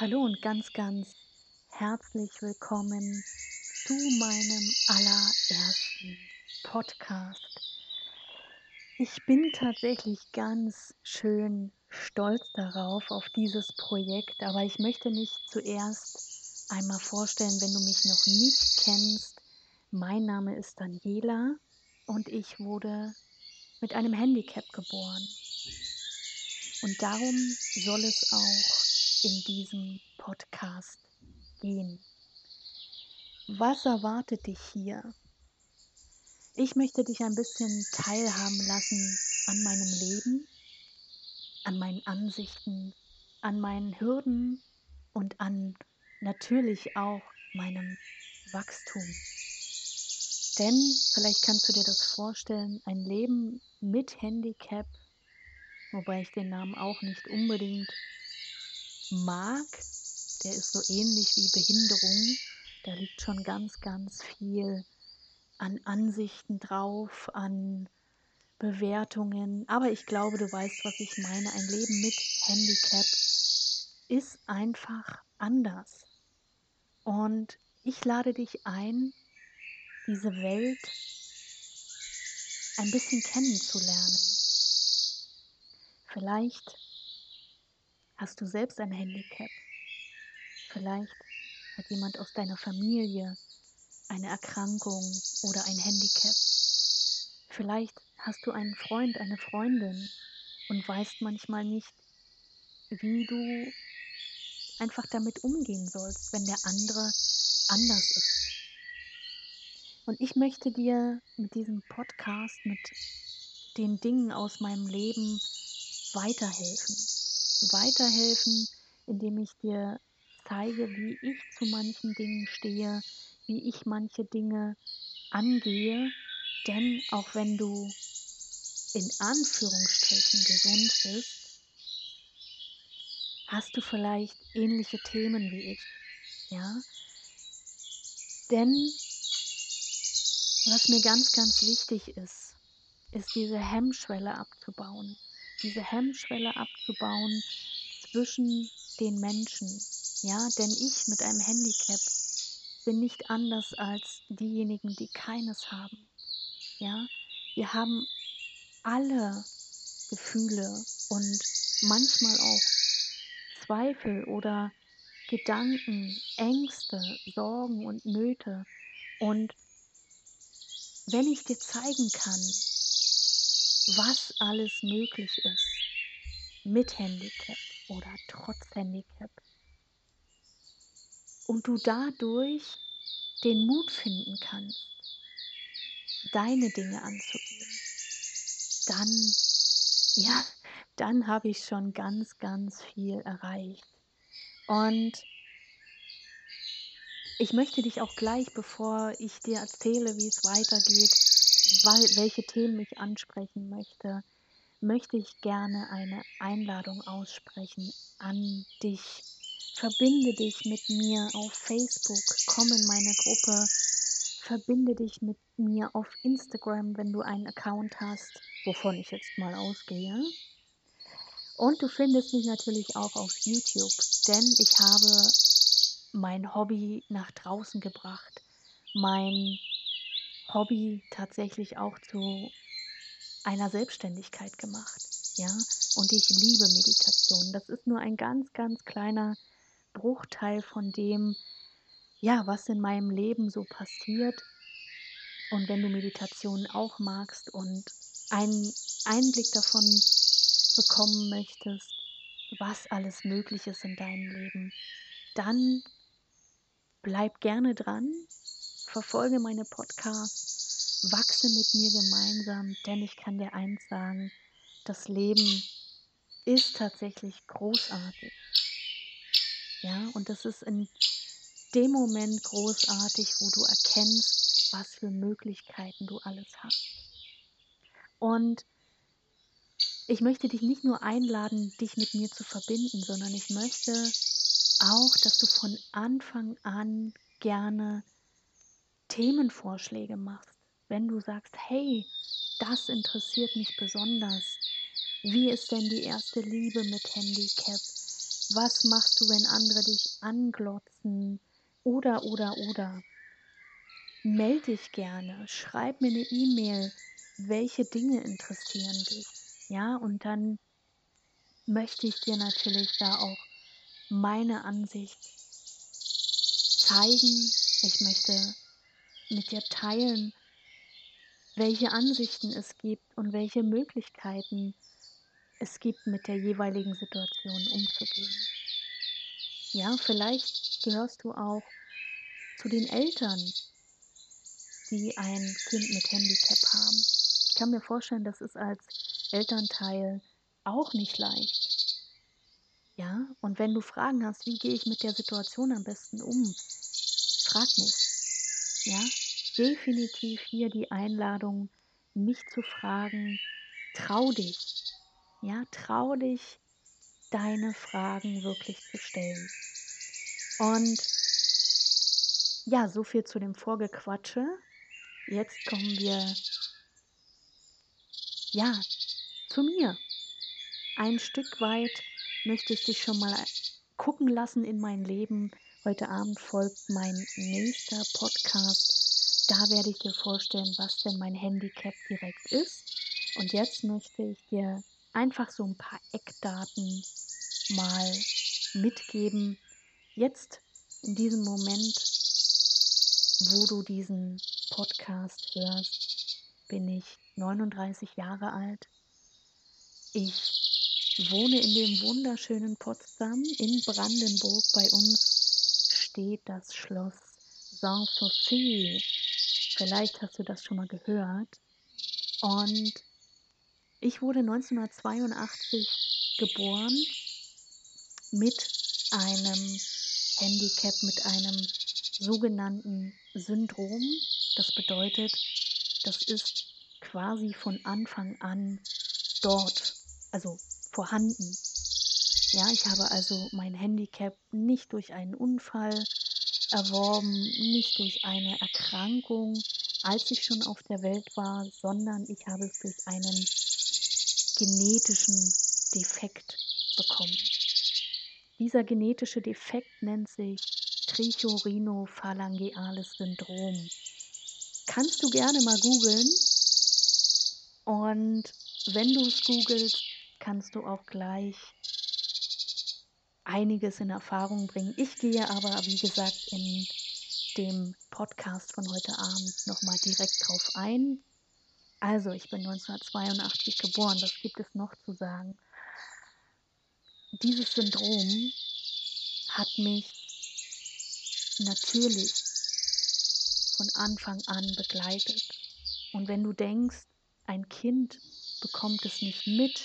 Hallo und ganz, ganz herzlich willkommen zu meinem allerersten Podcast. Ich bin tatsächlich ganz schön stolz darauf, auf dieses Projekt, aber ich möchte mich zuerst einmal vorstellen, wenn du mich noch nicht kennst. Mein Name ist Daniela und ich wurde mit einem Handicap geboren. Und darum soll es auch in diesem Podcast gehen. Was erwartet dich hier? Ich möchte dich ein bisschen teilhaben lassen an meinem Leben, an meinen Ansichten, an meinen Hürden und an natürlich auch meinem Wachstum. Denn vielleicht kannst du dir das vorstellen, ein Leben mit Handicap, wobei ich den Namen auch nicht unbedingt mag, der ist so ähnlich wie Behinderung. Da liegt schon ganz, ganz viel an Ansichten drauf, an Bewertungen. Aber ich glaube, du weißt, was ich meine. Ein Leben mit Handicap ist einfach anders. Und ich lade dich ein, diese Welt ein bisschen kennenzulernen. Vielleicht Hast du selbst ein Handicap? Vielleicht hat jemand aus deiner Familie eine Erkrankung oder ein Handicap. Vielleicht hast du einen Freund, eine Freundin und weißt manchmal nicht, wie du einfach damit umgehen sollst, wenn der andere anders ist. Und ich möchte dir mit diesem Podcast, mit den Dingen aus meinem Leben weiterhelfen weiterhelfen, indem ich dir zeige, wie ich zu manchen Dingen stehe, wie ich manche Dinge angehe. Denn auch wenn du in Anführungsstrichen gesund bist, hast du vielleicht ähnliche Themen wie ich. Ja? Denn was mir ganz, ganz wichtig ist, ist diese Hemmschwelle abzubauen diese Hemmschwelle abzubauen zwischen den Menschen. Ja, denn ich mit einem Handicap bin nicht anders als diejenigen, die keines haben. Ja, wir haben alle Gefühle und manchmal auch Zweifel oder Gedanken, Ängste, Sorgen und Nöte. Und wenn ich dir zeigen kann, was alles möglich ist mit Handicap oder trotz Handicap. Und du dadurch den Mut finden kannst, deine Dinge anzugehen, dann, ja, dann habe ich schon ganz, ganz viel erreicht. Und ich möchte dich auch gleich, bevor ich dir erzähle, wie es weitergeht, welche Themen ich ansprechen möchte, möchte ich gerne eine Einladung aussprechen an dich. Verbinde dich mit mir auf Facebook, komm in meine Gruppe, verbinde dich mit mir auf Instagram, wenn du einen Account hast, wovon ich jetzt mal ausgehe. Und du findest mich natürlich auch auf YouTube, denn ich habe mein Hobby nach draußen gebracht, mein Hobby tatsächlich auch zu einer Selbstständigkeit gemacht. Ja, und ich liebe Meditation. Das ist nur ein ganz, ganz kleiner Bruchteil von dem, ja, was in meinem Leben so passiert. Und wenn du Meditation auch magst und einen Einblick davon bekommen möchtest, was alles möglich ist in deinem Leben, dann bleib gerne dran verfolge meine Podcasts, wachse mit mir gemeinsam, denn ich kann dir eins sagen, das Leben ist tatsächlich großartig. Ja, und das ist in dem Moment großartig, wo du erkennst, was für Möglichkeiten du alles hast. Und ich möchte dich nicht nur einladen, dich mit mir zu verbinden, sondern ich möchte auch, dass du von Anfang an gerne Themenvorschläge machst, wenn du sagst, hey, das interessiert mich besonders. Wie ist denn die erste Liebe mit Handicap? Was machst du, wenn andere dich anglotzen? Oder, oder, oder. Meld dich gerne, schreib mir eine E-Mail, welche Dinge interessieren dich. Ja, und dann möchte ich dir natürlich da auch meine Ansicht zeigen. Ich möchte mit dir teilen, welche Ansichten es gibt und welche Möglichkeiten es gibt, mit der jeweiligen Situation umzugehen. Ja, vielleicht gehörst du auch zu den Eltern, die ein Kind mit Handicap haben. Ich kann mir vorstellen, das ist als Elternteil auch nicht leicht. Ja, und wenn du Fragen hast, wie gehe ich mit der Situation am besten um, frag mich. Ja, definitiv hier die Einladung, mich zu fragen, trau dich. Ja, trau dich, deine Fragen wirklich zu stellen. Und ja, so viel zu dem Vorgequatsche. Jetzt kommen wir ja zu mir. Ein Stück weit möchte ich dich schon mal gucken lassen in mein Leben. Heute Abend folgt mein nächster Podcast. Da werde ich dir vorstellen, was denn mein Handicap direkt ist. Und jetzt möchte ich dir einfach so ein paar Eckdaten mal mitgeben. Jetzt in diesem Moment, wo du diesen Podcast hörst, bin ich 39 Jahre alt. Ich wohne in dem wunderschönen Potsdam in Brandenburg. Bei uns steht das Schloss Sanssouci. Vielleicht hast du das schon mal gehört. Und ich wurde 1982 geboren mit einem Handicap, mit einem sogenannten Syndrom. Das bedeutet, das ist quasi von Anfang an dort, also vorhanden. Ja, ich habe also mein Handicap nicht durch einen Unfall erworben, nicht durch eine Erkrankung, als ich schon auf der Welt war, sondern ich habe es durch einen genetischen Defekt bekommen. Dieser genetische Defekt nennt sich Trichorhinophalangeales Syndrom. Kannst du gerne mal googeln. Und wenn du es googelst, kannst du auch gleich einiges in Erfahrung bringen. Ich gehe aber, wie gesagt, in dem Podcast von heute Abend nochmal direkt drauf ein. Also, ich bin 1982 geboren, was gibt es noch zu sagen? Dieses Syndrom hat mich natürlich von Anfang an begleitet. Und wenn du denkst, ein Kind bekommt es nicht mit,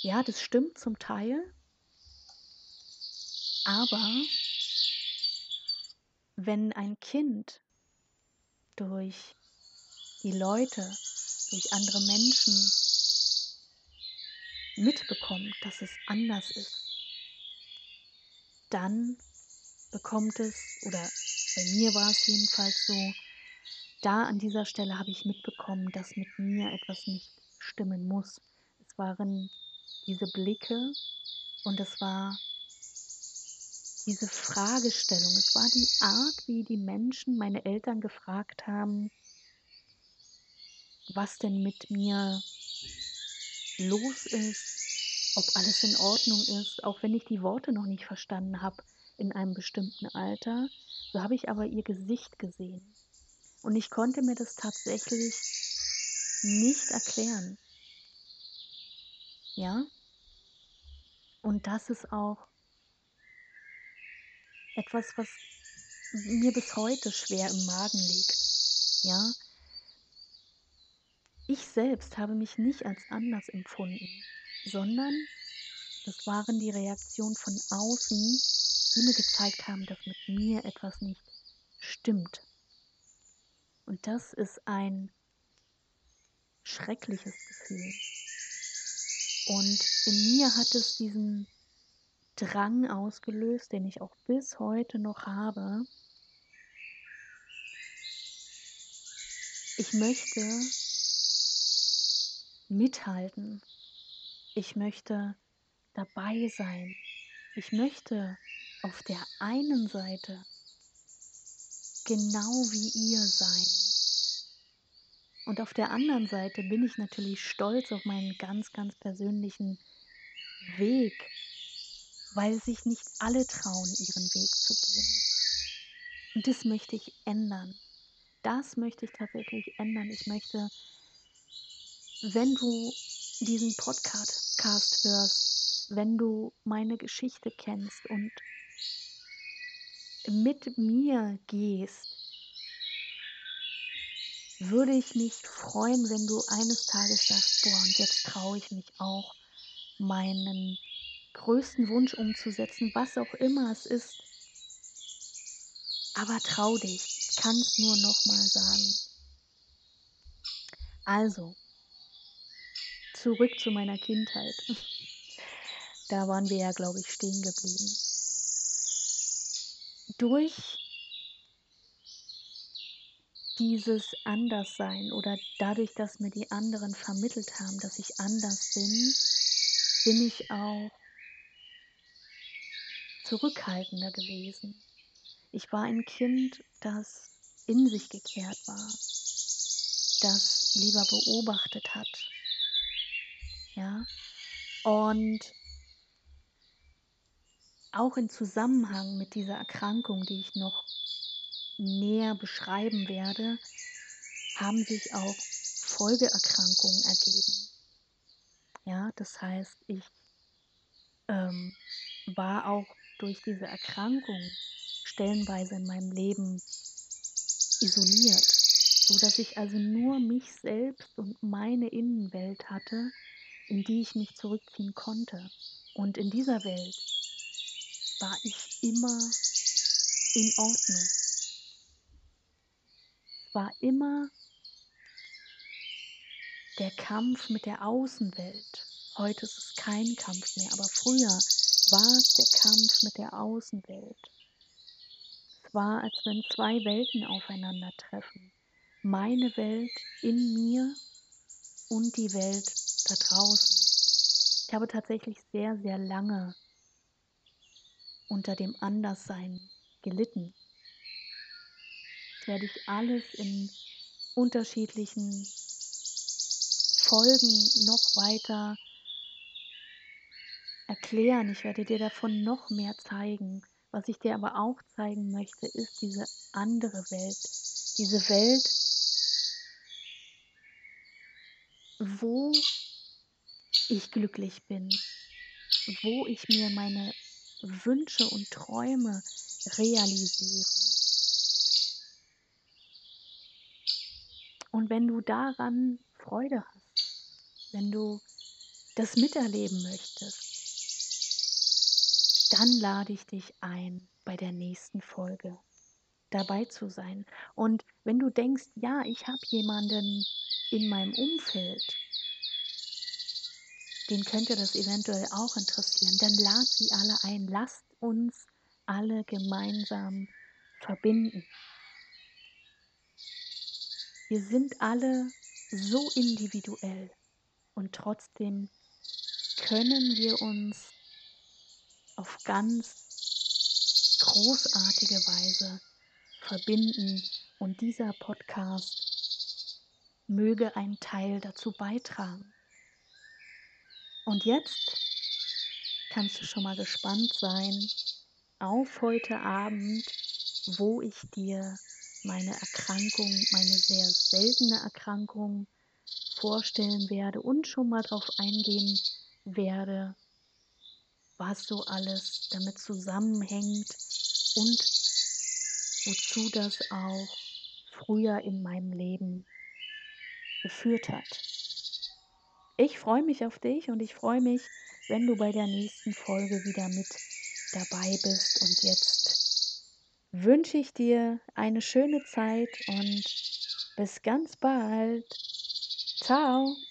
ja, das stimmt zum Teil, aber wenn ein Kind durch die Leute, durch andere Menschen mitbekommt, dass es anders ist, dann bekommt es, oder bei mir war es jedenfalls so, da an dieser Stelle habe ich mitbekommen, dass mit mir etwas nicht stimmen muss. Es waren diese Blicke und es war diese Fragestellung. Es war die Art, wie die Menschen, meine Eltern gefragt haben, was denn mit mir los ist, ob alles in Ordnung ist, auch wenn ich die Worte noch nicht verstanden habe in einem bestimmten Alter. So habe ich aber ihr Gesicht gesehen. Und ich konnte mir das tatsächlich nicht erklären. Ja? Und das ist auch etwas, was mir bis heute schwer im Magen liegt. Ja? Ich selbst habe mich nicht als anders empfunden, sondern das waren die Reaktionen von außen, die mir gezeigt haben, dass mit mir etwas nicht stimmt. Und das ist ein schreckliches Gefühl. Und in mir hat es diesen Drang ausgelöst, den ich auch bis heute noch habe. Ich möchte mithalten. Ich möchte dabei sein. Ich möchte auf der einen Seite genau wie ihr sein. Und auf der anderen Seite bin ich natürlich stolz auf meinen ganz, ganz persönlichen Weg, weil sich nicht alle trauen, ihren Weg zu gehen. Und das möchte ich ändern. Das möchte ich tatsächlich ändern. Ich möchte, wenn du diesen Podcast hörst, wenn du meine Geschichte kennst und mit mir gehst, würde ich mich freuen, wenn du eines Tages sagst, boah, und jetzt traue ich mich auch, meinen größten Wunsch umzusetzen, was auch immer es ist. Aber trau dich, ich kann es nur nochmal sagen. Also, zurück zu meiner Kindheit. Da waren wir ja, glaube ich, stehen geblieben. Durch dieses Anderssein oder dadurch, dass mir die anderen vermittelt haben, dass ich anders bin, bin ich auch zurückhaltender gewesen. Ich war ein Kind, das in sich gekehrt war, das lieber beobachtet hat. Ja, und auch im Zusammenhang mit dieser Erkrankung, die ich noch näher beschreiben werde, haben sich auch Folgeerkrankungen ergeben. Ja, das heißt, ich ähm, war auch durch diese Erkrankung stellenweise in meinem Leben isoliert, so dass ich also nur mich selbst und meine Innenwelt hatte, in die ich mich zurückziehen konnte. Und in dieser Welt war ich immer in Ordnung war immer der Kampf mit der Außenwelt. Heute ist es kein Kampf mehr, aber früher war es der Kampf mit der Außenwelt. Es war, als wenn zwei Welten aufeinandertreffen. Meine Welt in mir und die Welt da draußen. Ich habe tatsächlich sehr, sehr lange unter dem Anderssein gelitten werde ich alles in unterschiedlichen Folgen noch weiter erklären. Ich werde dir davon noch mehr zeigen. Was ich dir aber auch zeigen möchte, ist diese andere Welt. Diese Welt, wo ich glücklich bin, wo ich mir meine Wünsche und Träume realisiere. Und wenn du daran Freude hast, wenn du das miterleben möchtest, dann lade ich dich ein, bei der nächsten Folge dabei zu sein. Und wenn du denkst, ja, ich habe jemanden in meinem Umfeld, den könnte das eventuell auch interessieren, dann lad sie alle ein. Lasst uns alle gemeinsam verbinden. Wir sind alle so individuell und trotzdem können wir uns auf ganz großartige Weise verbinden und dieser Podcast möge ein Teil dazu beitragen. Und jetzt kannst du schon mal gespannt sein auf heute Abend, wo ich dir meine Erkrankung, meine sehr seltene Erkrankung vorstellen werde und schon mal darauf eingehen werde, was so alles damit zusammenhängt und wozu das auch früher in meinem Leben geführt hat. Ich freue mich auf dich und ich freue mich, wenn du bei der nächsten Folge wieder mit dabei bist und jetzt wünsche ich dir eine schöne Zeit und bis ganz bald. Ciao.